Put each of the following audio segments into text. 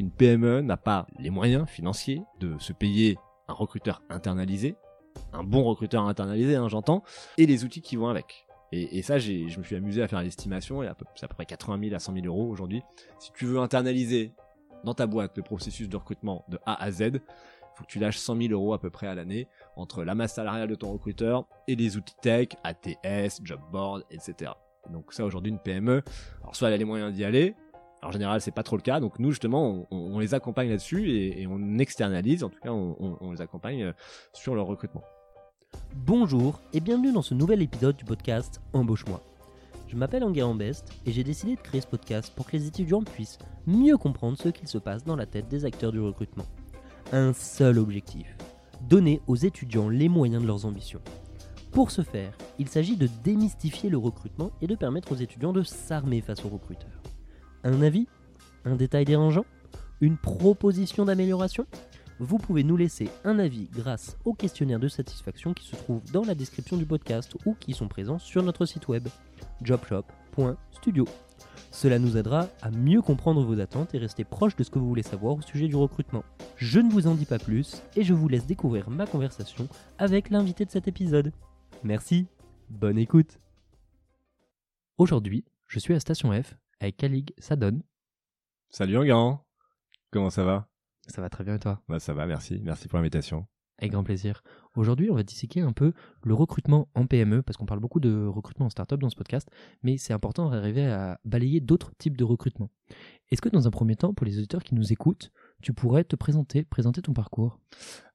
qu'une PME n'a pas les moyens financiers de se payer un recruteur internalisé, un bon recruteur internalisé, hein, j'entends, et les outils qui vont avec. Et, ça, je me suis amusé à faire l'estimation, et c'est à peu près 80 000 à 100 000 euros aujourd'hui. Si tu veux internaliser dans ta boîte le processus de recrutement de A à Z, il faut que tu lâches 100 000 euros à peu près à l'année entre la masse salariale de ton recruteur et les outils tech, ATS, Jobboard, etc. Donc ça aujourd'hui une PME, alors soit elle a les moyens d'y aller, en général c'est pas trop le cas, donc nous justement on, les accompagne là-dessus et, on externalise, en tout cas on, les accompagne euh, sur leur recrutement. Bonjour et bienvenue dans ce nouvel épisode du podcast Embauche-moi. Je m'appelle Enguerrand Best et j'ai décidé de créer ce podcast pour que les étudiants puissent mieux comprendre ce qu'il se passe dans la tête des acteurs du recrutement. Un seul objectif, donner aux étudiants les moyens de leurs ambitions. Pour ce faire, il s'agit de démystifier le recrutement et de permettre aux étudiants de s'armer face aux recruteurs. Un avis? Un détail dérangeant? Une proposition d'amélioration? Vous pouvez nous laisser un avis grâce au questionnaire de satisfaction qui se trouve dans la description du podcast ou qui sont présents sur notre site web jobshop.studio. Cela nous aidera à mieux comprendre vos attentes et rester proche de ce que vous voulez savoir au sujet du recrutement. Je ne vous en dis pas plus et je vous laisse découvrir ma conversation avec l'invité de cet épisode. Merci, bonne écoute. Aujourd'hui, je suis à Station F avec Kalig Sadon. Salut Enguerrand, comment ça va? Ça va très bien et toi? Bah ça va, merci, merci pour l'invitation. Avec grand plaisir. Aujourd'hui, on va disséquer un peu le recrutement en PME, parce qu'on parle beaucoup de recrutement en startup dans ce podcast, mais c'est important d'arriver à balayer d'autres types de recrutement. Est-ce que dans un premier temps, pour les auditeurs qui nous écoutent, tu pourrais te présenter, présenter ton parcours?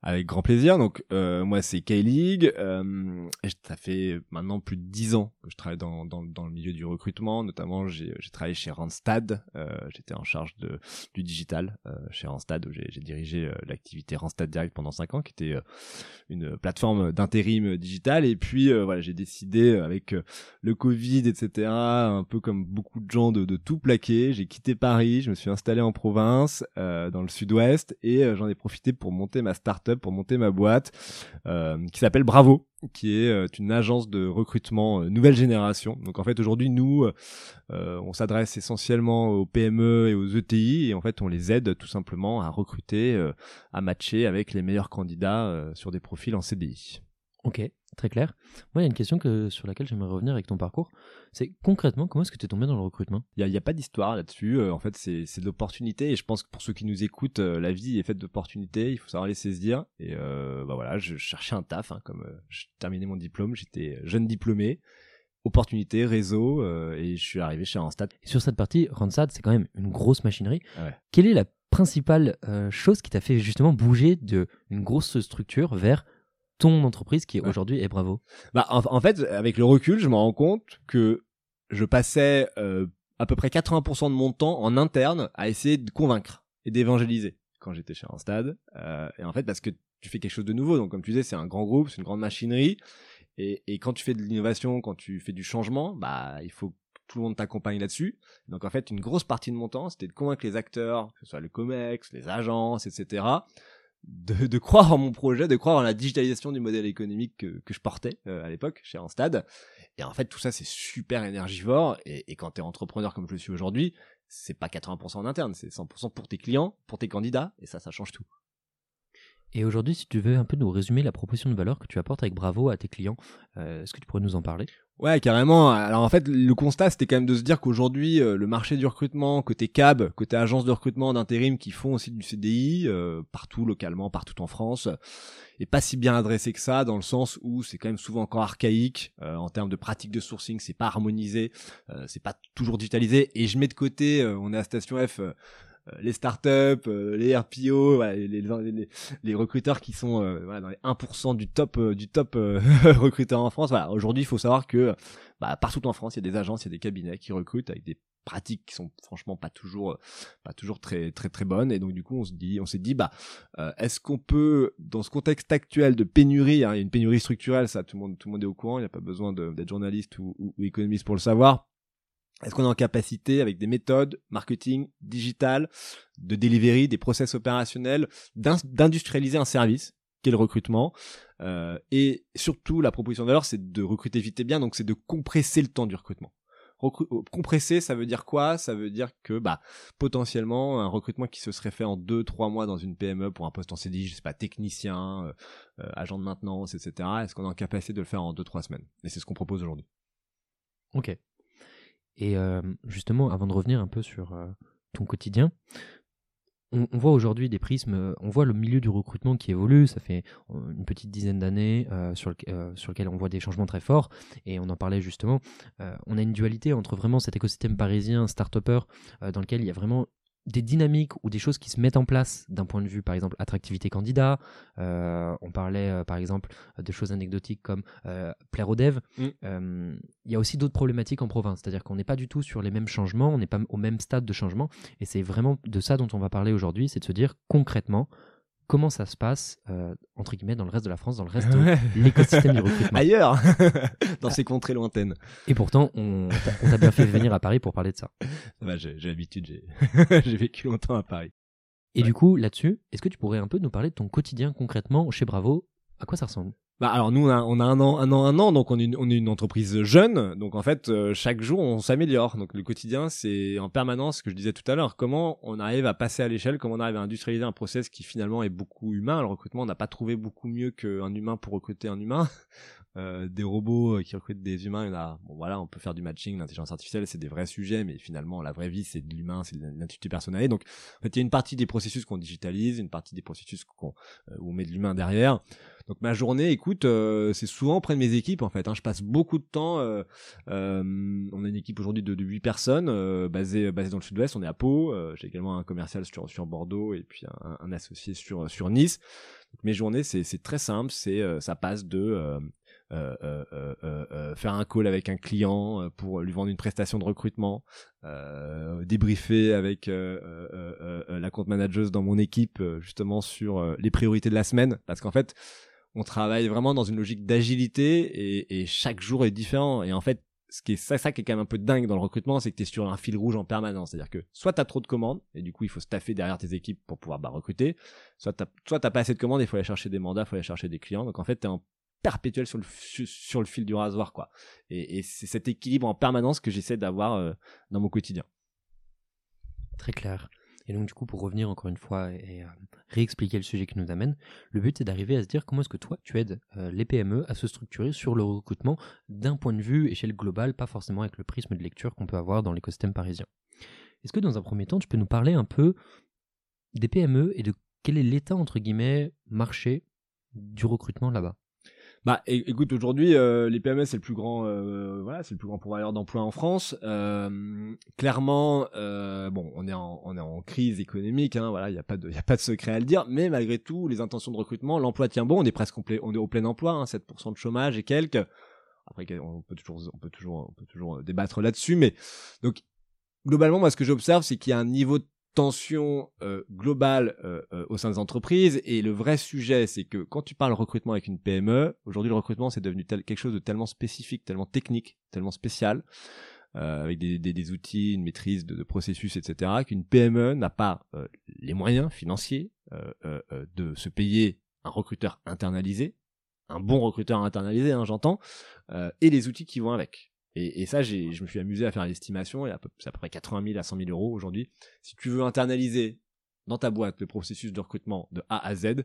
Avec grand plaisir. Donc euh, moi c'est K-League. Euh, ça fait maintenant plus de dix ans que je travaille dans, dans, dans le milieu du recrutement. Notamment j'ai travaillé chez Randstad. Euh, J'étais en charge de, du digital euh, chez Randstad où j'ai dirigé euh, l'activité Randstad Direct pendant cinq ans, qui était euh, une plateforme d'intérim digital. Et puis voilà j'ai décidé avec le Covid etc. Un peu comme beaucoup de gens de, de tout plaquer. J'ai quitté Paris, je me suis installé en province dans le sud-ouest et j'en ai profité pour monter ma start-up pour monter ma boîte euh, qui s'appelle Bravo qui est euh, une agence de recrutement euh, nouvelle génération. Donc en fait aujourd'hui nous on s'adresse essentiellement aux PME et aux ETI et en fait on les aide tout simplement à recruter, à matcher avec les meilleurs candidats sur des profils en CDI. Ok, très clair. Moi, il y a une question que, sur laquelle j'aimerais revenir avec ton parcours. C'est concrètement, comment est-ce que tu es tombé dans le recrutement? Il n'y a, pas d'histoire là-dessus. Euh, en fait, c'est de l'opportunité. Et je pense que pour ceux qui nous écoutent, euh, la vie est faite d'opportunités. Il faut savoir les saisir. Et euh, bah voilà, je cherchais un taf. Hein, comme je terminais mon diplôme, j'étais jeune diplômé. Opportunité, réseau, et je suis arrivé chez Randstad. Et sur cette partie, Randstad, c'est quand même une grosse machinerie. Quelle est la principale chose qui t'a fait justement bouger de une grosse structure vers ton entreprise qui aujourd'hui est Bravo Bah en, fait, avec le recul, je me rends compte que je passais euh, à peu près 80% de mon temps en interne à essayer de convaincre et d'évangéliser quand j'étais chez un stade. Euh, et en fait, parce que tu fais quelque chose de nouveau. Donc, comme tu disais, c'est un grand groupe, c'est une grande machinerie. Et, et quand tu fais de l'innovation, quand tu fais du changement, bah il faut que tout le monde t'accompagne là-dessus. Donc en fait, une grosse partie de mon temps, c'était de convaincre les acteurs, que ce soit le COMEX, les agences, etc., de, de, croire en mon projet, de croire en la digitalisation du modèle économique que, que je portais euh, à l'époque chez Randstad. Et en fait, tout ça, c'est super énergivore. Et, et quand tu es entrepreneur comme je le suis aujourd'hui, c'est pas 80% en interne, c'est 100% pour tes clients, pour tes candidats. Et ça, ça change tout. Et aujourd'hui, si tu veux un peu nous résumer la proposition de valeur que tu apportes avec Bravo à tes clients, euh, est-ce que tu pourrais nous en parler? Ouais, carrément. Alors en fait, le constat, c'était quand même de se dire qu'aujourd'hui, euh, le marché du recrutement, côté cab, côté agence de recrutement d'intérim qui font aussi du CDI, euh, partout localement, partout en France, est pas si bien adressé que ça, dans le sens où c'est quand même souvent encore archaïque euh, en termes de pratiques de sourcing, c'est pas harmonisé, c'est pas toujours digitalisé. Et je mets de côté, on est à Station F euh, les startups, euh, les RPO, les, les, les, recruteurs qui sont euh, voilà, dans les 1% du top du top recruteurs en France. Voilà, aujourd'hui, il faut savoir que bah, partout en France, il y a des agences, il y a des cabinets qui recrutent avec des pratiques qui sont franchement pas toujours pas toujours très très très bonnes et donc du coup on se dit on s'est dit bah est-ce qu'on peut dans ce contexte actuel de pénurie hein, il y a une pénurie structurelle ça tout le monde tout le monde est au courant il n'y a pas besoin d'être journaliste ou, ou, économiste pour le savoir est-ce qu'on est en capacité, avec des méthodes marketing, digital, de delivery, des process opérationnels, d'industrialiser un service, qui est le recrutement euh, Et surtout, la proposition de valeur, c'est de recruter vite et bien, donc c'est de compresser le temps du recrutement. Compressé, ça veut dire quoi? Ça veut dire que bah potentiellement un recrutement qui se serait fait en 2-3 mois dans une PME pour un poste en CDI, je sais pas, technicien, agent de maintenance, etc. Est-ce qu'on est en capacité de le faire en 2-3 semaines? Et c'est ce qu'on propose aujourd'hui. Ok. Et justement, avant de revenir un peu sur ton quotidien, on, voit aujourd'hui des prismes, on voit le milieu du recrutement qui évolue, ça fait une petite dizaine d'années sur, sur lequel on voit des changements très forts, et on en parlait justement, on a une dualité entre vraiment cet écosystème parisien, start-upper, dans lequel il y a vraiment des dynamiques ou des choses qui se mettent en place d'un point de vue, par exemple, attractivité candidat. Euh, on parlait, euh, par exemple, de choses anecdotiques comme euh, plaire aux devs. Mm. Il y a aussi d'autres problématiques en province, c'est-à-dire qu'on n'est pas du tout sur les mêmes changements, on n'est pas au même stade de changement. Et c'est vraiment de ça dont on va parler aujourd'hui, c'est de se dire concrètement, comment ça se passe, euh, entre guillemets, dans le reste de la France, dans le reste de l'écosystème du recrutement. Ailleurs, dans ces contrées lointaines. Et pourtant, on, t'a bien fait venir à Paris pour parler de ça. j'ai l'habitude, j'ai vécu longtemps à Paris. Et du coup, là-dessus, est-ce que tu pourrais un peu nous parler de ton quotidien concrètement chez Bravo À quoi ça ressemble? Bah alors nous on a, on a, un an, un an, un an, donc on est une, on est une entreprise jeune, donc en fait euh, chaque jour on s'améliore. Donc le quotididien c'est en permanence ce que je disais tout à l'heure, comment on arrive à passer à l'échelle, comment on arrive à industrialiser un process qui finalement est beaucoup humain. Le recrutement on n'a pas trouvé beaucoup mieux qu'un humain pour recruter un humain. Euh, des robots euh, qui recrutent des humains, a, bon voilà, on peut faire du matching, l'intelligence artificielle, c'est des vrais sujets, mais finalement la vraie vie c'est de l'humain, c'est de l'intuition personnelle. Donc en fait il y a une partie des processus qu'on digitalise, une partie des processus qu'on euh, où on met de l'humain derrière. Donc ma journée, écoute, c'est souvent auprès de mes équipes en fait. Hein. Je passe beaucoup de temps. on a une équipe aujourd'hui de, de 8 personnes basée basée dans le sud-ouest. On est à Pau. J'ai également un commercial sur sur Bordeaux et puis un, un associé sur sur Nice. Donc, mes journées, c'est très simple. C'est ça passe de euh, euh, euh, faire un call avec un client pour lui vendre une prestation de recrutement, débriefer avec la compte manager dans mon équipe justement sur les priorités de la semaine, parce qu'en fait, on travaille vraiment dans une logique d'agilité et, chaque jour est différent. Et en fait, ce qui est ça, ça qui est quand même un peu dingue dans le recrutement, c'est que tu es sur un fil rouge en permanence. C'est-à-dire que soit tu as trop de commandes, et du coup il faut staffer derrière tes équipes pour pouvoir bah, recruter, soit tu soit pas assez de commandes, il faut aller chercher des mandats, il faut aller chercher des clients. Donc en fait, tu es en perpétuel sur le, fil du rasoir, quoi. Et, c'est cet équilibre en permanence que j'essaie d'avoir euh, dans mon quotidien. Très clair. Et donc, du coup, pour revenir encore une fois et, euh, réexpliquer le sujet qui nous amène, le but est d'arriver à se dire comment est-ce que toi, tu aides euh, les PME à se structurer sur le recrutement d'un point de vue échelle globale, pas forcément avec le prisme de lecture qu'on peut avoir dans l'écosystème parisien. Est-ce que dans un premier temps, tu peux nous parler un peu des PME et de quel est l'état, entre guillemets, marché du recrutement là-bas? Bah, écoute, aujourd'hui, euh, les PME c'est le plus grand, euh, voilà, c'est le plus grand pourvoyeur d'emplois en France. Euh, clairement, euh, bon, on est en, on est en crise économique, hein, voilà, il y a pas de, y a pas de secret à le dire. Mais malgré tout, les intentions de recrutement, l'emploi tient bon. On est presque on est au plein emploi, hein, 7% de chômage et quelques. Après, on peut toujours, on peut toujours, on peut toujours débattre là-dessus, mais donc globalement, moi, ce que j'observe, c'est qu'il y a un niveau de tension euh, globale euh, euh, au sein des entreprises. Et le vrai sujet, c'est que quand tu parles recrutement avec une PME, aujourd'hui le recrutement c'est devenu quelque chose de tellement spécifique, tellement technique, tellement spécial, avec des, des, outils, une maîtrise de, de processus, etc., qu'une PME n'a pas les moyens financiers de se payer un recruteur internalisé, un bon recruteur internalisé, hein, j'entends, et les outils qui vont avec. Et, ça, je me suis amusé à faire l'estimation, et c'est à peu près 80 000 à 100 000 euros aujourd'hui. Si tu veux internaliser dans ta boîte le processus de recrutement de A à Z, il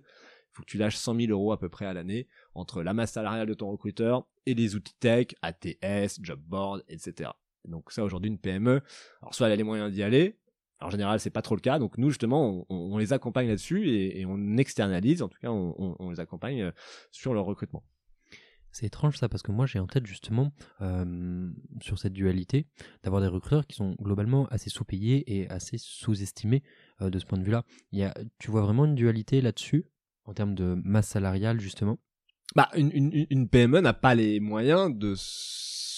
faut que tu lâches 100 000 euros à peu près à l'année entre la masse salariale de ton recruteur et les outils tech, ATS, Jobboard, etc. Donc ça, aujourd'hui, une PME, alors soit elle a les moyens d'y aller, en général, c'est pas trop le cas. Donc nous, justement, on, les accompagne là-dessus et, on externalise, en tout cas, on, on les accompagne euh, sur leur recrutement. C'est étrange ça parce que moi j'ai en tête justement sur cette dualité d'avoir des recruteurs qui sont globalement assez sous-payés et assez sous-estimés de ce point de vue-là. Il tu vois vraiment une dualité là-dessus en termes de masse salariale justement? Bah une, une, une PME n'a pas les moyens de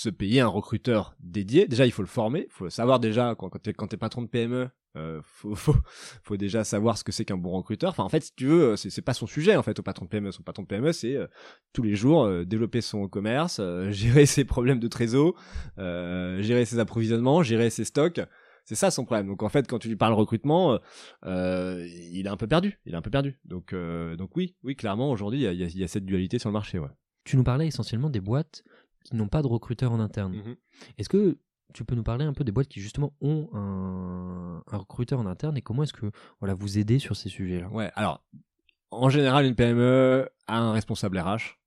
se payer un recruteur dédié. Déjà il faut le former, il faut savoir déjà quand, quand tu es patron de PME euh, faut, déjà savoir ce que c'est qu'un bon recruteur. Enfin, en fait, si tu veux, c'est, c'est pas son sujet en fait au patron de PME. Son patron de PME, c'est euh, tous les jours euh, développer son commerce, euh, gérer ses problèmes de trésor, gérer ses approvisionnements, gérer ses stocks. C'est ça son problème. Donc en fait, quand tu lui parles recrutement, il est un peu perdu. Il est un peu perdu. Donc donc oui, oui, clairement aujourd'hui, il y a, cette dualité sur le marché. Tu nous parlais essentiellement des boîtes qui n'ont pas de recruteurs en interne. Mmh Est-ce que tu peux nous parler un peu des boîtes qui justement ont un, un recruteur en interne et comment est-ce que voilà vous aidez sur ces sujets-là? Ouais, alors en général, une PME a un responsable RH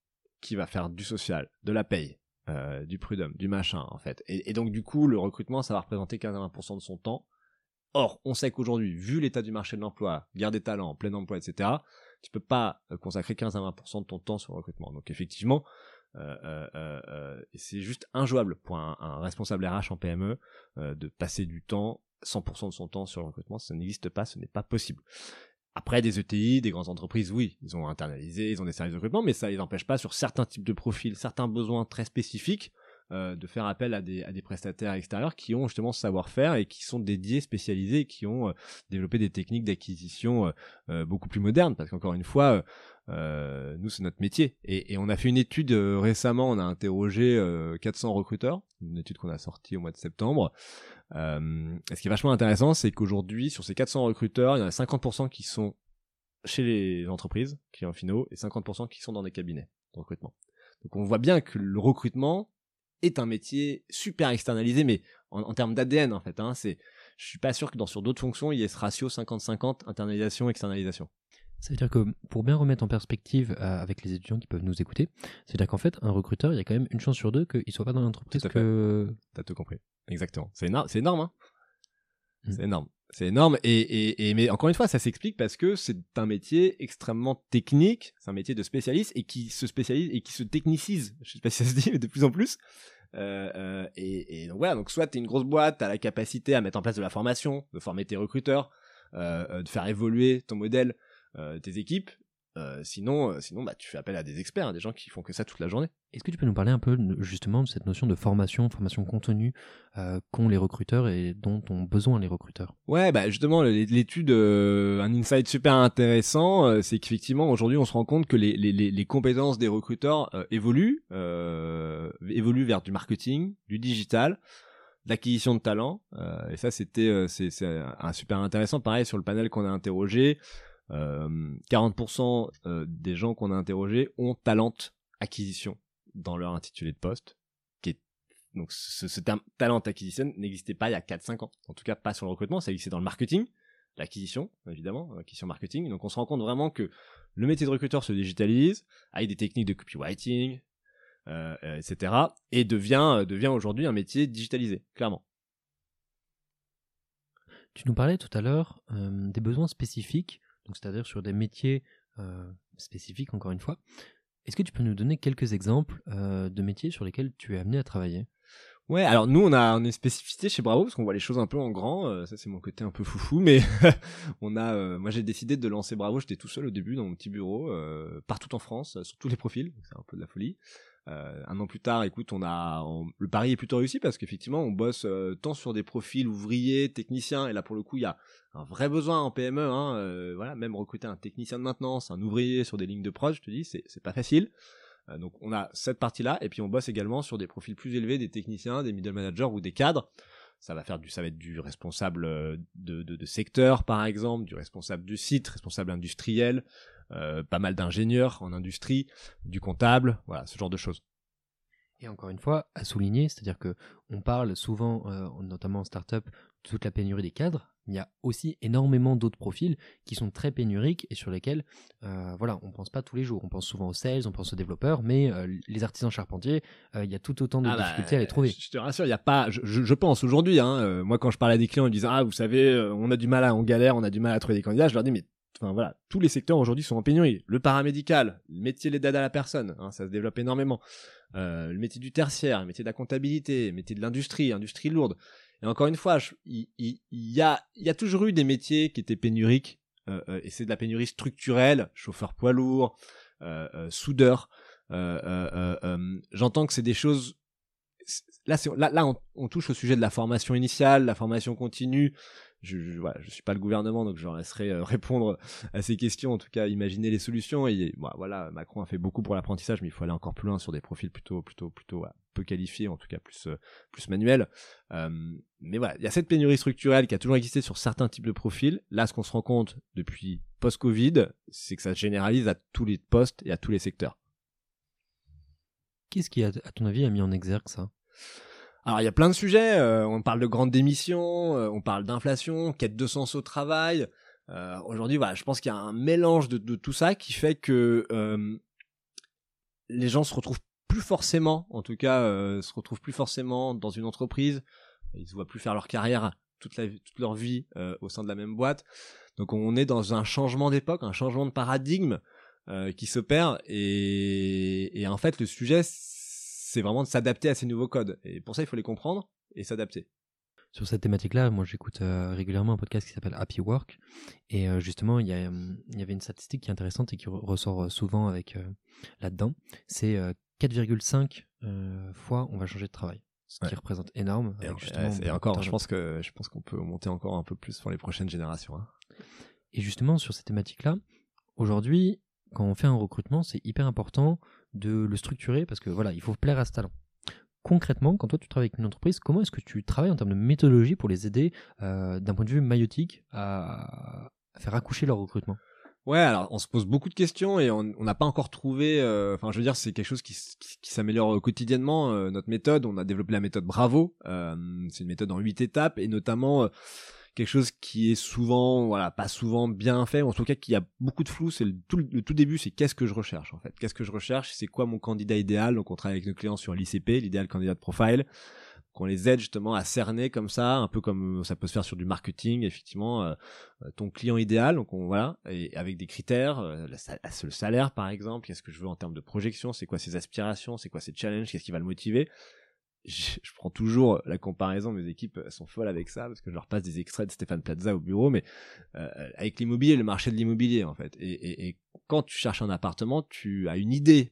qui va faire du social, de la paye, euh, du prud'homme, du machin en fait. Et, et, donc du coup, le recrutement, ça va représenter 15-20% de son temps. Or, on sait qu'aujourd'hui, vu l'état du marché de l'emploi, guerre des talents, plein emploi, etc., tu peux pas consacrer 15 à 20% de ton temps sur le recrutement. Donc effectivement, euh, euh, euh, c'est juste injouable pour un, responsable RH en PME de passer du temps, 100% de son temps sur le recrutement. Ça n'existe pas, ce n'est pas possible. Après, des ETI, des grandes entreprises, oui, ils ont internalisé, ils ont des services de recrutement, mais ça les empêche pas sur certains types de profils, certains besoins très spécifiques, euh, de faire appel à des, à des prestataires extérieurs qui ont justement ce savoir-faire et qui sont dédiés, spécialisés, et qui ont euh, développé des techniques d'acquisition euh, euh beaucoup plus modernes. Parce qu'encore une fois, nous c'est notre métier. Et, et, on a fait une étude récemment, on a interrogé 400 recruteurs, une étude qu'on a sortie au mois de septembre. ce qui est vachement intéressant, c'est qu'aujourd'hui, sur ces 400 recruteurs, il y en a 50% qui sont chez les entreprises, clients finaux, et 50% qui sont dans des cabinets de recrutement. Donc on voit bien que le recrutement est un métier super externalisé, mais en, en termes d'ADN en fait. Hein, c'est, je suis pas sûr que dans sur d'autres fonctions il y ait ce ratio 50-50 internalisation externalisation. Ça veut dire que pour bien remettre en perspective euh, avec les étudiants qui peuvent nous écouter, c'est-à-dire qu'en fait, un recruteur, il y a quand même une chance sur deux qu'il soit pas dans l'entreprise que. T'as tout compris. Exactement. C'est énorme, c'est énorme, hein. Mmh. C'est énorme. C'est énorme. Et, et, mais encore une fois, ça s'explique parce que c'est un métier extrêmement technique. C'est un métier de spécialiste et qui se spécialise et qui se technicise. Je sais pas si ça se dit, mais de plus en plus. Euh, euh, et, donc voilà, donc soit tu es une grosse boîte, tu as la capacité à mettre en place de la formation, de former tes recruteurs, euh, euh de faire évoluer ton modèle, tes équipes. Euh, sinon, sinon bah, tu fais appel à des experts, des gens qui font que ça toute la journée. Est-ce que tu peux nous parler un peu justement de cette notion de formation, formation continue qu'ont les recruteurs et dont ont besoin les recruteurs? Ouais, bah justement, l'étude, un insight super intéressant, c'est qu'effectivement aujourd'hui on se rend compte que les, les, les compétences des recruteurs évoluent, évoluent vers du marketing, du digital, l'acquisition de talents. Euh, et ça, c'était euh, c'est un super intéressant. Pareil sur le panel qu'on a interrogé, euh, 40% des gens qu'on a interrogés ont talent acquisition dans leur intitulé de poste. Donc ce, terme talent acquisition n'existait pas il y a 4-5 ans. En tout cas, pas sur le recrutement, ça existait dans le marketing, l'acquisition évidemment, l'acquisition marketing. Donc on se rend compte vraiment que le métier de recruteur se digitalise avec des techniques de copywriting, euh, etc. Et devient, euh, devient aujourd'hui un métier digitalisé, clairement. Tu nous parlais tout à l'heure euh, des besoins spécifiques, donc c'est-à-dire sur des métiers euh, spécifiques, encore une fois. Est-ce que tu peux nous donner quelques exemples euh, de métiers sur lesquels tu es amené à travailler? Ouais, alors nous on a une spécificité chez Bravo parce qu'on voit les choses un peu en grand. Euh, ça c'est mon côté un peu foufou, mais on a. Moi j'ai décidé de lancer Bravo. J'étais tout seul au début dans mon petit bureau, partout en France, sur tous les profils. C'est un peu de la folie. Euh, un an plus tard, écoute, on a on, le pari est plutôt réussi parce qu'effectivement, on bosse euh, tant sur des profils ouvriers, techniciens, et là pour le coup, il y a un vrai besoin en PME. Hein, euh, voilà, même recruter un technicien de maintenance, un ouvrier sur des lignes de prod, je te dis, c'est pas facile. Euh, donc on a cette partie-là, et puis on bosse également sur des profils plus élevés, des techniciens, des middle managers ou des cadres. Ça va faire du, ça va être du responsable de, de, de secteur par exemple, du responsable du site, responsable industriel, euh, pas mal d'ingénieurs en industrie, du comptable, voilà, ce genre de choses. Et encore une fois, à souligner, c'est-à-dire que on parle souvent, euh, notamment en startup, de toute la pénurie des cadres. Il y a aussi énormément d'autres profils qui sont très pénuriques et sur lesquels, euh, voilà, on pense pas tous les jours. On pense souvent aux sales, on pense aux développeurs, mais euh, les artisans charpentiers, il y a tout autant de ah bah, difficultés à les trouver. Je te rassure, il y a pas. Je, je pense aujourd'hui, hein, moi quand je parle à des clients, ils disent ah vous savez, on a du mal à, on galère, on a du mal à trouver des candidats. Je leur dis mais enfin voilà, tous les secteurs aujourd'hui sont en pénurie. Le paramédical, le métier d'aide à la personne, hein, ça se développe énormément. Euh, le métier du tertiaire, le métier de la comptabilité, le métier de l'industrie, industrie lourde. Et encore une fois, il, y, a, toujours eu des métiers qui étaient pénuriques, euh, euh, et c'est de la pénurie structurelle, chauffeur poids lourd, soudeur. J'entends que c'est des choses là on, on, touche au sujet de la formation initiale, la formation continue, je, je, voilà, je suis pas le gouvernement, donc je leur laisserai euh, répondre à ces questions, en tout cas imaginer les solutions. Et voilà, Macron a fait beaucoup pour l'apprentissage, mais il faut aller encore plus loin sur des profils plutôt, plutôt, plutôt peu qualifiés, en tout cas plus, euh, plus manuels. Euh, mais voilà, il y a cette pénurie structurelle qui a toujours existé sur certains types de profils. Là, ce qu'on se rend compte depuis post-Covid, c'est que ça se généralise à tous les postes et à tous les secteurs. Qu'est-ce qui, à ton avis, a mis en exergue ça? Alors il y a plein de sujets, euh, on parle de grandes démissions, euh, on parle d'inflation, quête de sens au travail. Euh, Aujourd'hui, voilà, je pense qu'il y a un mélange de, de, tout ça qui fait que euh, les gens se retrouvent plus forcément, en tout cas, se retrouvent plus forcément dans une entreprise. Ils se voient plus faire leur carrière toute, la, toute leur vie au sein de la même boîte. Donc on est dans un changement d'époque, un changement de paradigme qui s'opère et, et en fait le sujet c'est vraiment de s'adapter à ces nouveaux codes. Et pour ça, il faut les comprendre et s'adapter. Sur cette thématique-là, moi j'écoute euh, régulièrement un podcast qui s'appelle Happy Work. Et euh, justement, il y, y, avait une statistique qui est intéressante et qui ressort euh, souvent avec là-dedans. C'est 4,5 fois on va changer de travail. Ce qui représente énorme. et, encore, je pense que je pense qu'on peut monter encore un peu plus pour les prochaines générations. Hein. Et justement, sur cette thématique-là, aujourd'hui, quand on fait un recrutement, c'est hyper important de le structurer parce que voilà, il faut plaire à ce talent. Concrètement, quand toi tu travailles avec une entreprise, comment est-ce que tu travailles en termes de méthodologie pour les aider euh, d'un point de vue maïotique à, faire accoucher leur recrutement? Ouais, alors on se pose beaucoup de questions et on n'a pas encore trouvé. Euh, enfin, je veux dire, c'est quelque chose qui, qui, s'améliore quotidiennement. Euh, notre méthode, on a développé la méthode Bravo. c'est une méthode en huit étapes et notamment quelque chose qui est souvent, voilà, pas souvent bien fait, en tout cas qui a beaucoup de flou. C'est le tout, le tout début, c'est qu'est-ce que je recherche en fait. Qu'est-ce que je recherche? C'est quoi mon candidat idéal? Donc on travaille avec nos clients sur l'ICP, l'idéal candidat de profile qu'on les aide justement à cerner comme ça, un peu comme ça peut se faire sur du marketing, effectivement, euh, ton client idéal, donc on, voilà, et avec des critères, euh, le, salaire par exemple, qu'est-ce que je veux en termes de projection, c'est quoi ses aspirations, c'est quoi ses challenges, qu'est-ce qui va le motiver, je, prends toujours la comparaison, mes équipes sont folles avec ça, parce que je leur passe des extraits de Stéphane Plaza au bureau, mais euh, avec l'immobilier, le marché de l'immobilier en fait. Et, quand tu cherches un appartement, tu as une idée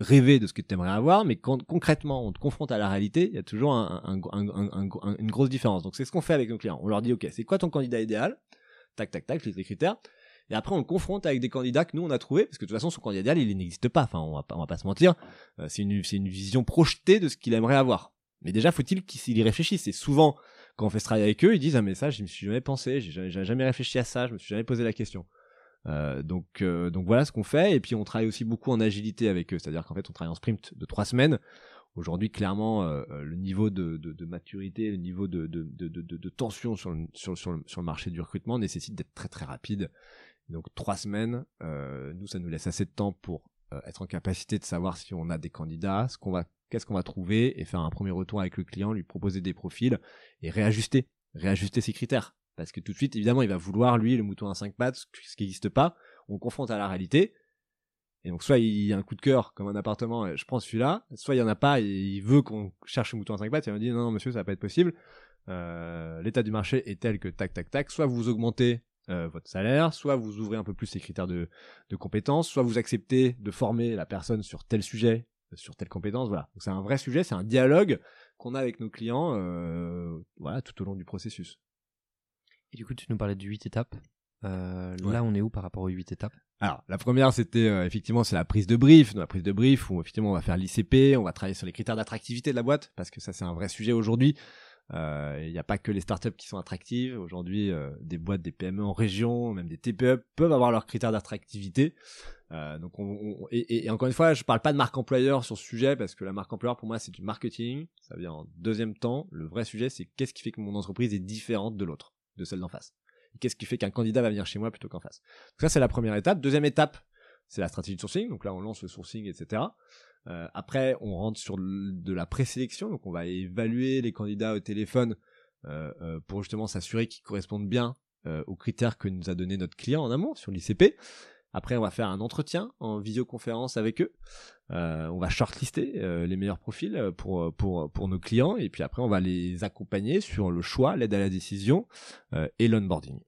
rêvée de ce que tu aimerais avoir, mais quand concrètement on te confronte à la réalité, il y a toujours un, un, une grosse différence. Donc c'est ce qu'on fait avec nos clients. On leur dit, ok, c'est quoi ton candidat idéal? Tac, tac, tac, les critères. Et après, on le confronte avec des candidats que nous on a trouvé, parce que de toute façon, son candidat il n'existe pas. Enfin, on va pas, on va pas se mentir. Euh, c'est une, c'est une vision projetée de ce qu'il aimerait avoir. Mais déjà, faut-il qu'il y réfléchisse. Et souvent, quand on fait ce travail avec eux, ils disent ah mais ça, je me suis jamais pensé, j'ai jamais, jamais réfléchi à ça, je me suis jamais posé la question. Euh, donc, euh, donc voilà ce qu'on fait. Et puis on travaille aussi beaucoup en agilité avec eux, c'est-à-dire qu'en fait, on travaille en sprint de trois semaines. Aujourd'hui, clairement, le niveau de, de, maturité, le niveau de, de, tension sur sur, sur le marché du recrutement nécessite d'être très très rapide. Donc trois semaines, euh, nous, ça nous laisse assez de temps pour euh, être en capacité de savoir si on a des candidats, ce qu'on va, qu'est-ce qu'on va trouver, et faire un premier retour avec le client, lui proposer des profils et réajuster, réajuster ses critères. Parce que tout de suite, évidemment, il va vouloir lui le mouton à cinq pattes, ce qui n'existe pas. On confronte à la réalité. Et donc, soit il y a un coup de cœur, comme un appartement, je prends celui-là. Soit il y en a pas et il veut qu'on cherche le mouton à cinq pattes. Et on dit non, non, monsieur, ça va pas être possible. Euh, l'état du marché est tel que tac, tac, tac. Soit vous augmentez euh, votre salaire, soit vous ouvrez un peu plus les critères de, de compétences, soit vous acceptez de former la personne sur tel sujet, sur telle compétence, voilà. Donc c'est un vrai sujet, c'est un dialogue qu'on a avec nos clients, euh, voilà, tout au long du processus. Et du coup, tu nous parlais de 8 étapes. Euh, Là, on est où par rapport aux 8 étapes? Alors, la première, c'était euh, effectivement, c'est la prise de brief. Dans la prise de brief, où effectivement, on va faire l'ICP, on va travailler sur les critères d'attractivité de la boîte, parce que ça, c'est un vrai sujet aujourd'hui. Il euh, n'y a pas que les startups qui sont attractives. Aujourd'hui, euh, des boîtes, des PME en région, même des TPE peuvent avoir leurs critères d'attractivité. Euh, donc, on, et, et, encore une fois, je parle pas de marque employeur sur ce sujet parce que la marque employeur pour moi c'est du marketing. Ça vient en deuxième temps. Le vrai sujet, c'est qu'est-ce qui fait que mon entreprise est différente de l'autre, de celle d'en face? Qu'est-ce qui fait qu'un candidat va venir chez moi plutôt qu'en face? Donc ça, c'est la première étape. Deuxième étape, c'est la stratégie de sourcing. Donc là, on lance le sourcing, etc. Euh, après, on rentre sur de la présélection, donc on va évaluer les candidats au téléphone euh, euh, pour justement s'assurer qu'ils correspondent bien aux critères que nous a donné notre client en amont sur l'ICP. Après, on va faire un entretien en visioconférence avec eux. on va shortlister les meilleurs profils pour, pour, pour nos clients et puis après, on va les accompagner sur le choix, l'aide à la décision et l'onboarding.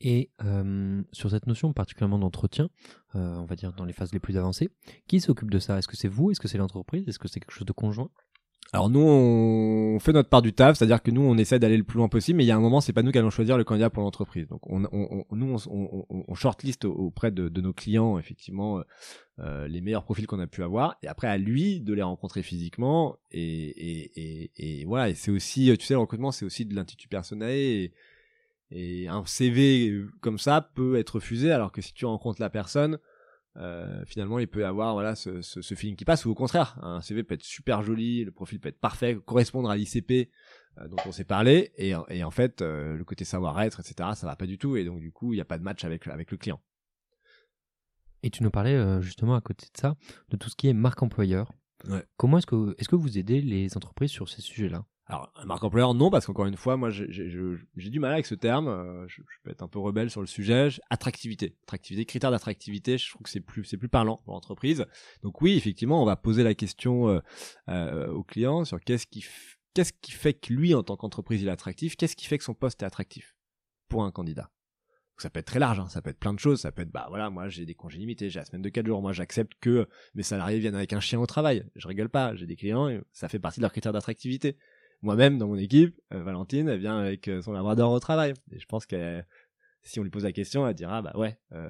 Et euh, sur cette notion particulièrement d'entretien, euh, on va dire dans les phases les plus avancées, qui s'occupe de ça? Est-ce que c'est vous? Est-ce que c'est l'entreprise? Est-ce que c'est quelque chose de conjoint? Alors nous, on fait notre part du taf, c'est-à-dire que nous, on essaie d'aller le plus loin possible, mais il y a un moment, c'est pas nous qui allons choisir le candidat pour l'entreprise. Donc on, on, nous, on, on, shortlist auprès de, nos clients, effectivement, euh, les meilleurs profils qu'on a pu avoir, et après à lui de les rencontrer physiquement. Et, voilà, et c'est aussi, tu sais, le recrutement, c'est aussi de l'institut personnel. Et un CV comme ça peut être refusé, alors que si tu rencontres la personne, euh, finalement il peut avoir voilà ce, ce, ce, feeling qui passe ou au contraire un CV peut être super joli le profil peut être parfait correspondre à l'ICP euh, dont on s'est parlé et, et en fait euh, le côté savoir-être etc ça va pas du tout et donc du coup il n'y a pas de match avec avec le client. Et tu nous parlais euh, justement à côté de ça de tout ce qui est marque employeur. Ouais. comment est-ce que est-ce que vous aidez les entreprises sur ces sujets alors, marque employeur, non, parce qu'encore une fois, moi, j'ai du mal avec ce terme. Euh, je, je, peux être un peu rebelle sur le sujet. Attractivité, attractivité, critère d'attractivité. Je trouve que c'est plus, c'est plus parlant pour l'entreprise. Donc oui, effectivement, on va poser la question euh, euh, au client sur qu'est-ce qui, qu'est-ce qui fait que lui, en tant qu'entreprise, il est attractif? Qu'est-ce qui fait que son poste est attractif pour un candidat? Ça peut être très large, hein, ça peut être plein de choses, ça peut être bah voilà, moi j'ai des congés limités, j'ai la semaine de 4 jours, moi j'accepte que mes salariés viennent avec un chien au travail. Je rigole pas, j'ai des clients, ça fait partie de leurs critères d'attractivité moi-même dans mon équipe, euh, Valentine, elle vient avec euh, son labrador au travail. Et je pense que si on lui pose la question, elle dira bah ouais, euh,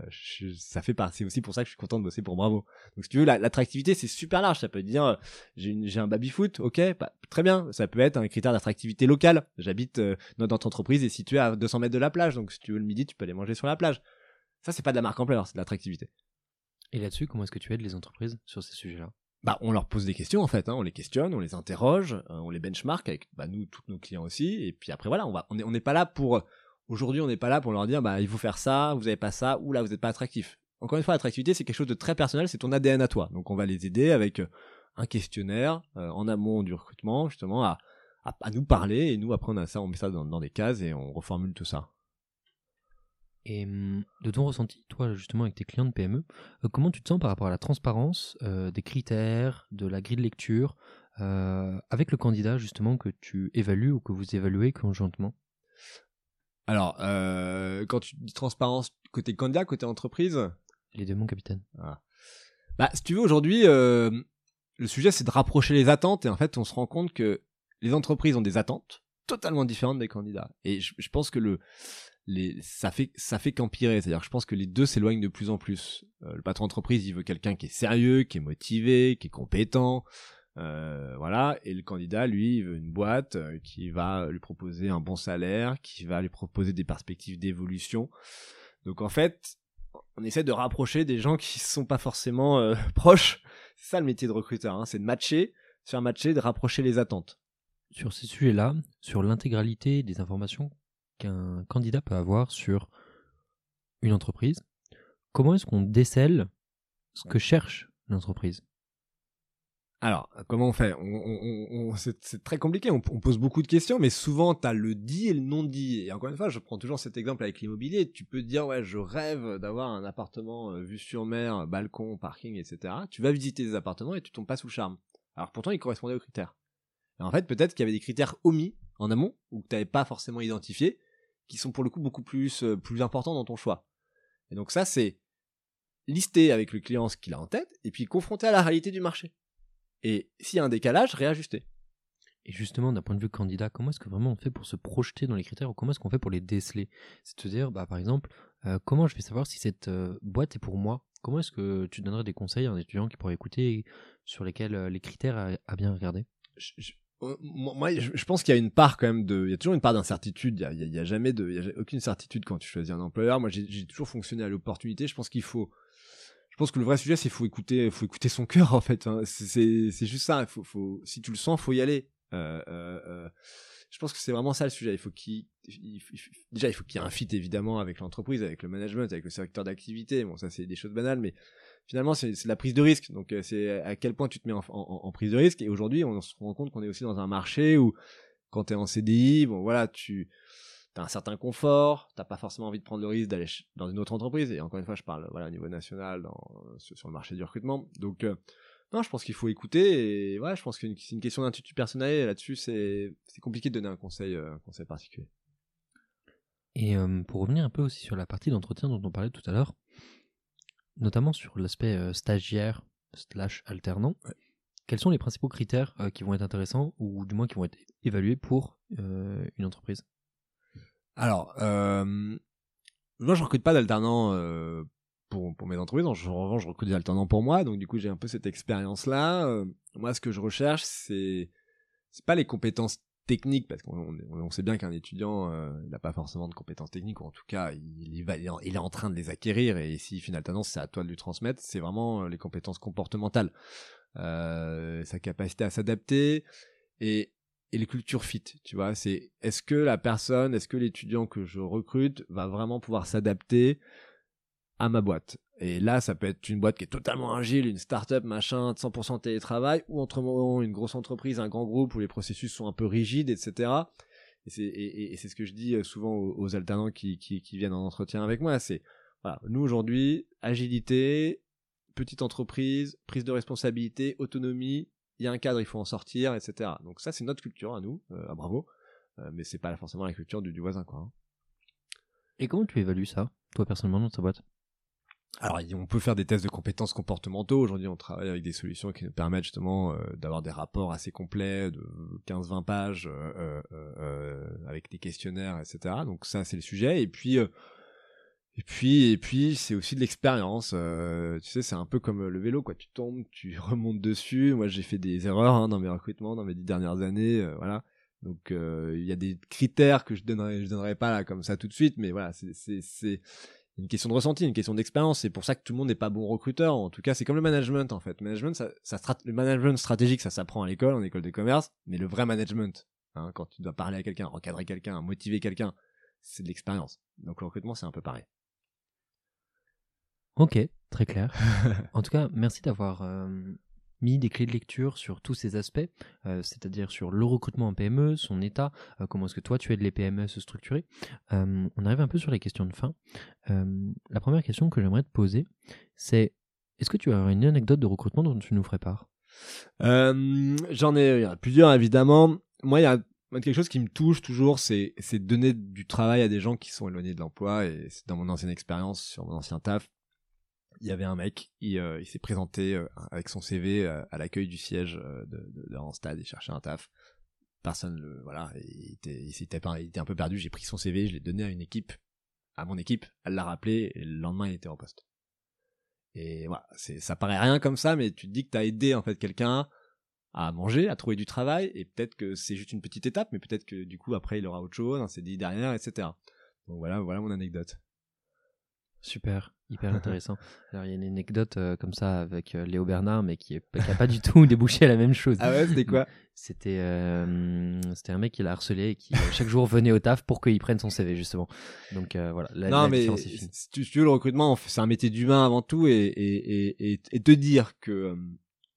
ça fait partie. C'est aussi pour ça que je suis content de bosser pour Bravo. Donc si tu veux, l'attractivité c'est super large. Ça peut dire j'ai un baby foot, ok, bah, très bien. Ça peut être un critère d'attractivité locale. J'habite notre entreprise est située à 200 mètres de la plage, donc si tu veux le midi, tu peux aller manger sur la plage. Ça c'est pas de la marque employeur, c'est de l'attractivité. Et là-dessus, comment est-ce que tu aides les entreprises sur ces sujets-là? Bah, on leur pose des questions en fait, hein, on les questionne, on les interroge, euh, on les benchmark avec bah, nous, tous nos clients aussi, et puis après voilà, on va, on n'est on pas là pour, aujourd'hui on n'est pas là pour leur dire bah il faut faire ça, vous avez pas ça, ou là vous n'êtes pas attractif. Encore une fois, l'attractivité c'est quelque chose de très personnel, c'est ton ADN à toi, donc on va les aider avec euh, un questionnaire euh, en amont du recrutement justement à, à, nous parler, et nous après on a ça, on met ça dans, dans des cases et on reformule tout ça. Et hum, de ton ressenti, toi justement avec tes clients de PME, euh, comment tu te sens par rapport à la transparence euh, des critères, de la grille de lecture, euh, avec le candidat justement que tu évalues ou que vous évaluez conjointement? Alors, quand tu dis transparence côté candidat, côté entreprise? Les deux, mon capitaine. Ah. Bah, si tu veux, aujourd'hui, le sujet c'est de rapprocher les attentes et en fait on se rend compte que les entreprises ont des attentes totalement différentes des candidats. Et je, je pense que le les, ça fait ça fait qu'empirer. C'est-à-dire que je pense que les deux s'éloignent de plus en plus. Euh, le patron d'entreprise, il veut quelqu'un qui est sérieux, qui est motivé, qui est compétent, euh, voilà. Et le candidat, lui, il veut une boîte euh, qui va lui proposer un bon salaire, qui va lui proposer des perspectives d'évolution. Donc en fait, on essaie de rapprocher des gens qui sont pas forcément euh, proches. C'est ça le métier de recruteur, hein, c'est de matcher, se faire matcher, de rapprocher les attentes. Sur ces sujets-là, sur l'intégralité des informations qu'un candidat peut avoir sur une entreprise, comment est-ce qu'on décèle ce que cherche l'entreprise? Alors, comment on fait? C'est très compliqué, on, pose beaucoup de questions, mais souvent tu as le dit et le non dit. Et encore une fois, je prends toujours cet exemple avec l'immobilier. Tu peux dire, ouais, je rêve d'avoir un appartement euh, vue sur mer, balcon, parking, etc. Tu vas visiter des appartements et tu tombes pas sous le charme. Alors pourtant, ils correspondaient aux critères. Et en fait, peut-être qu'il y avait des critères omis en amont, ou que tu n'avais pas forcément identifié, qui sont pour le coup beaucoup plus, euh, plus importants dans ton choix. Et donc ça, c'est lister avec le client ce qu'il a en tête, et puis confronter à la réalité du marché. Et s'il y a un décalage, réajuster. Et justement, d'un point de vue candidat, comment est-ce que vraiment on fait pour se projeter dans les critères ou comment est-ce qu'on fait pour les déceler? C'est-à-dire, bah, par exemple, euh, comment je vais savoir si cette euh, boîte est pour moi? Comment est-ce que tu donnerais des conseils à un étudiant qui pourrait écouter sur lesquels les critères à, bien regarder? Moi, je pense qu'il y a une part quand même de, il y a toujours une part d'incertitude. Il, il y, a, jamais de, il y a aucune certitude quand tu choisis un employeur. Moi, j'ai toujours fonctionné à l'opportunité. Je pense qu'il faut, je pense que le vrai sujet, c'est faut écouter, faut écouter son cœur en fait. Hein. C'est, juste ça. Faut, faut, si tu le sens, faut y aller. Euh, euh, euh je pense que c'est vraiment ça le sujet. Il faut qu'il, déjà, il faut qu'il y ait un fit évidemment avec l'entreprise, avec le management, avec le secteur d'activité. Bon, ça c'est des choses banales, mais finalement c'est la prise de risque. Donc euh, c'est à quel point tu te mets en, prise de risque. Et aujourd'hui, on se rend compte qu'on est aussi dans un marché où quand tu es en CDI, bon voilà, tu as un certain confort, t'as pas forcément envie de prendre le risque d'aller dans une autre entreprise. Et encore une fois, je parle voilà au niveau national, sur le marché du recrutement. Donc euh, non, je pense qu'il faut écouter et ouais, je pense que c'est une question d'intuition personnelle là-dessus, c'est compliqué de donner un conseil, euh, un conseil particulier. Et pour revenir un peu aussi sur la partie d'entretien dont on parlait tout à l'heure, notamment sur l'aspect euh, stagiaire slash alternant, quels sont les principaux critères euh, qui vont être intéressants ou du moins qui vont être évalués pour euh, une entreprise? Alors, moi je recrute pas d'alternants pour, pour mes entreprises, en revanche je recrute des alternants pour moi, donc du coup j'ai un peu cette expérience là. moi ce que je recherche c'est c'est pas les compétences techniques parce qu'on on sait bien qu'un étudiant euh, n'a pas forcément de compétences techniques ou en tout cas il, est en train de les acquérir et si finale tendance c'est à toi de lui transmettre c'est vraiment les compétences comportementales euh, sa capacité à s'adapter et et les cultures fit, tu vois, c'est est-ce que la personne, est-ce que l'étudiant que je recrute va vraiment pouvoir s'adapter à ma boîte? Et là, ça peut être une boîte qui est totalement agile, une start-up, machin, 100% télétravail, ou entre une grosse entreprise, un grand groupe où les processus sont un peu rigides, etc. Et c'est ce que je dis souvent aux, alternants qui, viennent en entretien avec moi. C'est nous aujourd'hui, agilité, petite entreprise, prise de responsabilité, autonomie, il y a un cadre, il faut en sortir, etc. Donc ça, c'est notre culture à nous, euh, à Bravo, euh, mais c'est pas forcément la culture du, du voisin, quoi. Hein. Et comment tu évalues ça, toi personnellement, dans ta boîte? Alors, on peut faire des tests de compétences comportementaux. Aujourd'hui, on travaille avec des solutions qui nous permettent justement euh, d'avoir des rapports assez complets de 15-20 pages euh, avec des questionnaires, etc. Donc ça, c'est le sujet. Et puis, et puis, et puis, c'est aussi de l'expérience. Euh, tu sais, c'est un peu comme le vélo, quoi. Tu tombes, tu remontes dessus. Moi, j'ai fait des erreurs hein, dans mes recrutements, dans mes dix dernières années, euh, voilà. Donc, euh, il y a des critères que je donnerai, je donnerai pas là comme ça tout de suite, mais voilà, c'est une question de ressenti, une question d'expérience. C'est pour ça que tout le monde n'est pas bon recruteur. En tout cas, c'est comme le management, en fait. Management, le management stratégique, ça s'apprend à l'école, en école de commerce, mais le vrai management, hein, quand tu dois parler à quelqu'un, recadrer quelqu'un, motiver quelqu'un, c'est de l'expérience. Donc, le recrutement, c'est un peu pareil. Ok, très clair. en tout cas, merci d'avoir euh, mis des clés de lecture sur tous ces aspects, euh, c'est-à-dire sur le recrutement en PME, son état, euh, comment est-ce que toi tu aides les PME à se structurer. on arrive un peu sur les questions de fin. la première question que j'aimerais te poser, c'est est-ce que tu as une anecdote de recrutement dont tu nous ferais part? J'en ai, plusieurs évidemment. Moi, il y a quelque chose qui me touche toujours, c'est c'est donner du travail à des gens qui sont éloignés de l'emploi et c'est dans mon ancienne expérience sur mon ancien taf il y avait un mec, il, euh, s'est présenté euh, avec son CV euh, à l'accueil du siège de, de, de Randstad et cherchait un taf. Personne le, voilà, il était, un peu perdu. J'ai pris son CV, je l'ai donné à une équipe, à mon équipe. Elle l'a rappelé et le lendemain il était en poste. Et voilà, ça paraît rien comme ça, mais tu te dis que t'as aidé en fait quelqu'un à manger, à trouver du travail, et peut-être que c'est juste une petite étape, mais peut-être que du coup après il aura autre chose, un CDI derrière, etc. Donc voilà, voilà mon anecdote. Super, hyper intéressant. Alors il y a une anecdote euh, comme ça avec euh, Léo Bernard, mais qui n'a pas du tout débouché à la même chose. Ah ouais, c'était quoi? C'était euh, c'était un mec qui l'a harcelé et qui chaque jour venait au taf pour qu'il prenne son CV justement. Donc voilà. La, non mais si tu veux le recrutement, c'est un métier d'humain avant tout et et, et, et te dire que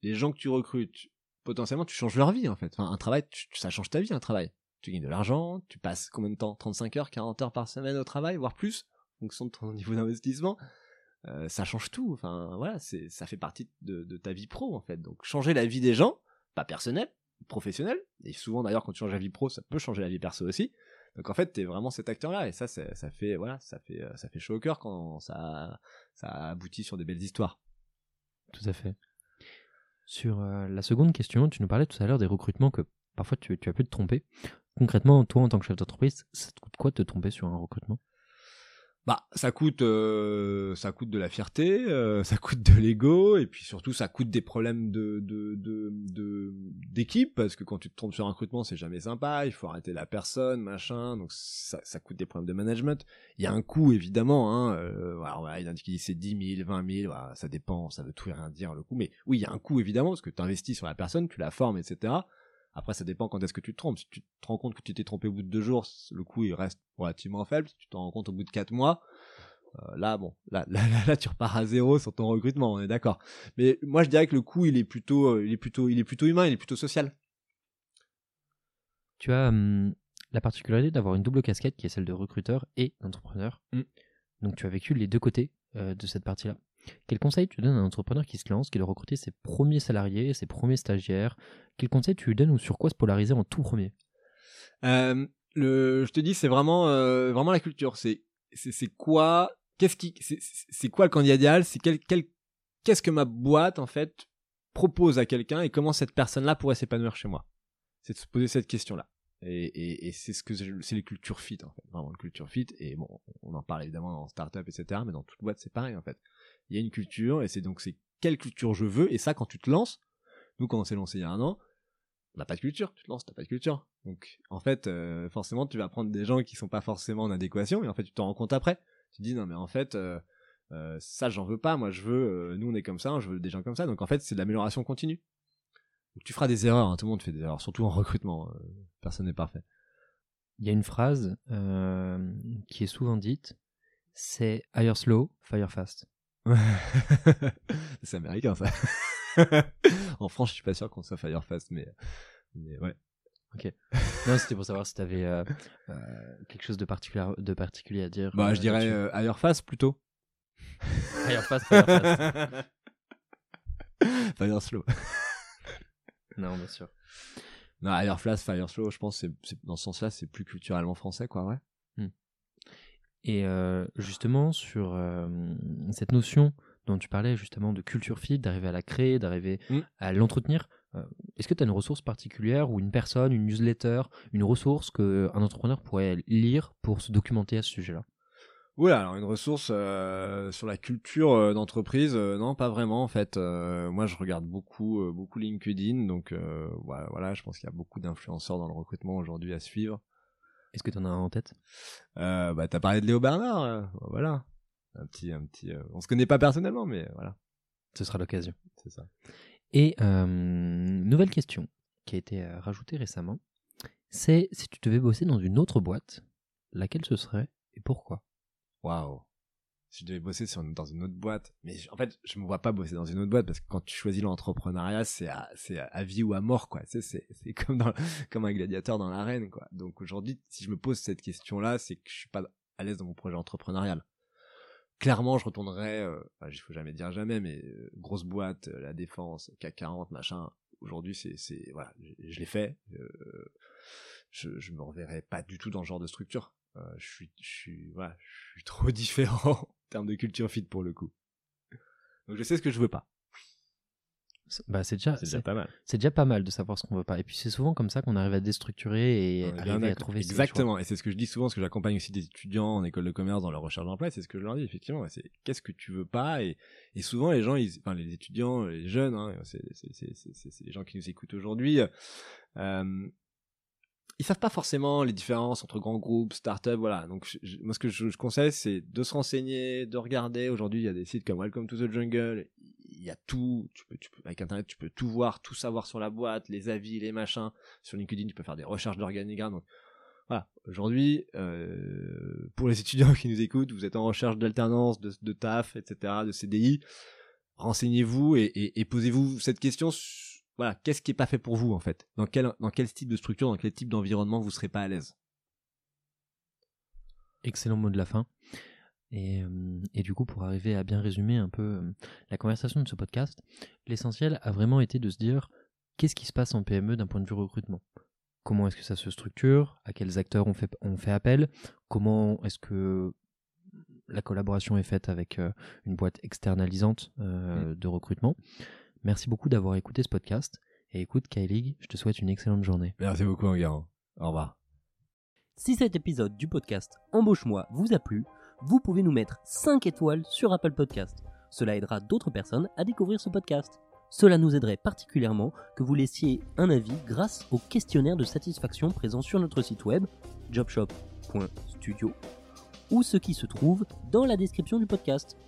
les gens que tu recrutes potentiellement tu changes leur vie en fait. Enfin, un travail, ça change ta vie un travail. Tu gagnes de l'argent, tu passes combien de temps? 35 heures, 40 heures par semaine au travail, voire plus fonction de ton niveau d'investissement, euh, ça change tout. Enfin, voilà, c'est, ça fait partie de, ta vie pro, en fait. Donc, changer la vie des gens, pas personnel, professionnel, et souvent d'ailleurs, quand tu changes la vie pro, ça peut changer la vie perso aussi. Donc, en fait, t'es vraiment cet acteur-là, et ça, ça fait, voilà, ça fait, euh, ça fait chaud au cœur quand ça, ça aboutit sur des belles histoires. Tout à fait. Sur euh, la seconde question, tu nous parlais tout à l'heure des recrutements que parfois tu, tu as pu te tromper. Concrètement, toi, en tant que chef d'entreprise, ça te coûte quoi de te tromper sur un recrutement? Bah, ça coûte, euh, ça coûte de la fierté, euh, ça coûte de l'ego, et puis surtout ça coûte des problèmes de de de d'équipe parce que quand tu te trompes sur un recrutement, c'est jamais sympa. Il faut arrêter la personne, machin. Donc ça, coûte des problèmes de management. Il y a un coût évidemment. Hein, euh, voilà, il indique qu'il c'est 10 000, 20 000, voilà, ça dépend, ça veut tout et rien dire le coût. Mais oui, il y a un coût évidemment parce que tu investis sur la personne, tu la formes, etc. Après, ça dépend quand est-ce que tu te trompes. Si tu te rends compte que tu t'es trompé au bout de deux jours, le coût il reste relativement faible. Si tu te rends compte au bout de quatre mois, euh, là, bon, là, là, là, tu repars à zéro sur ton recrutement, on est d'accord. Mais moi, je dirais que le coût, il est plutôt, euh, il est plutôt, il est plutôt humain, il est plutôt social. Tu as hum, la particularité d'avoir une double casquette qui est celle de recruteur et d'entrepreneur. Mm. Donc, tu as vécu les deux côtés euh, de cette partie-là. Quel conseil tu donnes à un entrepreneur qui se lance, qui doit recruter ses premiers salariés, ses premiers stagiaires? Quel conseil tu lui donnes ou sur quoi se polariser en tout premier? Euh, Je te dis, c'est vraiment, euh, vraiment la culture. C'est, quoi Qu'est-ce qui, c'est, quoi le candidat idéal? C'est quel, qu'est-ce que ma boîte en fait propose à quelqu'un et comment cette personne-là pourrait s'épanouir chez moi? C'est de se poser cette question-là. Et c'est ce que c'est les cultures fit en fait, vraiment le culture fit. Et bon, on en parle évidemment en startup, etc. Mais dans toute boîte, c'est pareil en fait il y a une culture et c'est donc c'est quelle culture je veux et ça quand tu te lances nous quand on s'est lancé il y a un an n'a pas de culture, tu te lances, t'as pas de culture. Donc en fait, euh, forcément, tu vas prendre des gens qui sont pas forcément en adéquation, et en fait, tu t'en rends compte après. Tu te dis non mais en fait, euh, euh, ça j'en veux pas. Moi, je veux, nous on est comme ça, je veux des gens comme ça. Donc en fait, c'est de l'amélioration continue. Donc tu feras des erreurs. Hein, tout le monde fait des erreurs, surtout en recrutement. personne n'est parfait. Il y a une phrase qui est souvent dite, c'est hire slow, fire fast. c'est américain ça. en France, je suis pas sûr qu'on soit Firefast, mais, mais ouais. Ok. Non, c'était pour savoir si tu avais euh, euh, quelque chose de particulier, de particulier à dire. Bah, je euh, dirais euh, plutôt. Firefast, Firefast. Fire Slow. non, bien sûr. Non, Firefast, Fire Slow, je pense que c'est, dans ce sens-là, c'est plus culturellement français, quoi, ouais. Hmm. Et justement, sur cette notion dont tu parlais justement de culture fit, d'arriver à la créer, d'arriver mm. à l'entretenir. Euh, est-ce que tu as une ressource particulière ou une personne, une newsletter, une ressource qu'un entrepreneur pourrait lire pour se documenter à ce sujet-là? Oui, alors une ressource euh, sur la culture euh, d'entreprise, non, pas vraiment en fait. moi, je regarde beaucoup, beaucoup LinkedIn, donc voilà, voilà, je pense qu'il y a beaucoup d'influenceurs dans le recrutement aujourd'hui à suivre. Est-ce que tu en as un en tête? Bah, t'as parlé de Léo Bernard, voilà un petit, un petit. Euh, on se connaît pas personnellement, mais voilà. Ce sera l'occasion. C'est ça. Et euh, nouvelle question qui a été euh, rajoutée récemment, c'est si tu devais bosser dans une autre boîte, laquelle ce serait et pourquoi? Waouh si je devais bosser sur dans une autre boîte, mais en fait, je me vois pas bosser dans une autre boîte parce que quand tu choisis l'entrepreneuriat, c'est à, c'est à vie ou à mort, quoi. C'est, c'est, c'est comme dans, comme un gladiateur dans l'arène, quoi. Donc aujourd'hui, si je me pose cette question-là, c'est que je suis pas à l'aise dans mon projet entrepreneurial. Clairement je retournerais euh, il faut jamais dire jamais mais euh, grosse boîte euh, la défense CAC 40 machin. Aujourd'hui c'est c'est voilà je, l'ai fait. Euh, je je me reverrai pas du tout dans ce genre de structure. Je suis je suis voilà je suis trop différent. en termes de culture fit pour le coup donc je sais ce que je veux pas bah c'est déjà, pas mal. C'est déjà pas mal de savoir ce qu'on veut pas. Et puis c'est souvent comme ça qu'on arrive à déstructurer et arriver à trouver. Exactement. Et c'est ce que je dis souvent, parce que j'accompagne aussi des étudiants en école de commerce dans leur recherche d'emploi. C'est ce que je leur dis effectivement. C'est qu'est-ce que tu veux pas et, et souvent les gens, ils, enfin les étudiants, les jeunes, hein, c'est les gens qui nous écoutent aujourd'hui. Euh, ils savent pas forcément les différences entre grands groupes, startups, voilà. Donc moi ce que je, je conseille c'est de se renseigner, de regarder. Aujourd'hui il y a des sites comme Welcome to the Jungle, il y a tout, tu peux, tu peux, avec internet tu peux tout voir, tout savoir sur la boîte, les avis, les machins. Sur LinkedIn tu peux faire des recherches d'organigramme. Donc voilà, aujourd'hui euh, pour les étudiants qui nous écoutent, vous êtes en recherche d'alternance, de, de taf, etc., de CDI. Renseignez-vous et, et, et posez-vous cette question voilà, qu'est-ce qui est pas fait pour vous en fait? Dans quel dans quel type de structure, dans quel type d'environnement vous serez pas à l'aise? Excellent mot de la fin. Et, euh, et, du coup, pour arriver à bien résumer un peu euh, la conversation de ce podcast, l'essentiel a vraiment été de se dire qu'est-ce qui se passe en PME d'un point de vue recrutement? Comment est-ce que ça se structure? À quels acteurs on fait, on fait appel? Comment est-ce que la collaboration est faite avec euh, une boîte externalisante mmh. de recrutement? Merci beaucoup d'avoir écouté ce podcast. Et écoute, Kylie, je te souhaite une excellente journée. Merci beaucoup, Enguerrand. Au revoir. Si cet épisode du podcast Embauche-moi vous a plu, vous pouvez nous mettre 5 étoiles sur Apple Podcast. Cela aidera d'autres personnes à découvrir ce podcast. Cela nous aiderait particulièrement que vous laissiez un avis grâce au questionnaire de satisfaction présent sur notre site web jobshop.studio ou ce qui se trouve dans la description du podcast.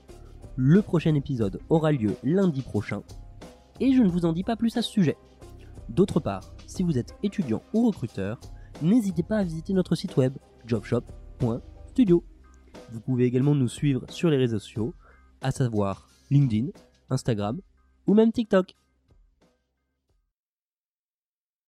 Le prochain épisode aura lieu lundi prochain et je ne vous en dis pas plus à ce sujet. D'autre part, si vous êtes étudiant ou recruteur, n'hésitez pas à visiter notre site web jobshop.studio. Vous pouvez également nous suivre sur les réseaux sociaux, à savoir LinkedIn, Instagram ou même TikTok.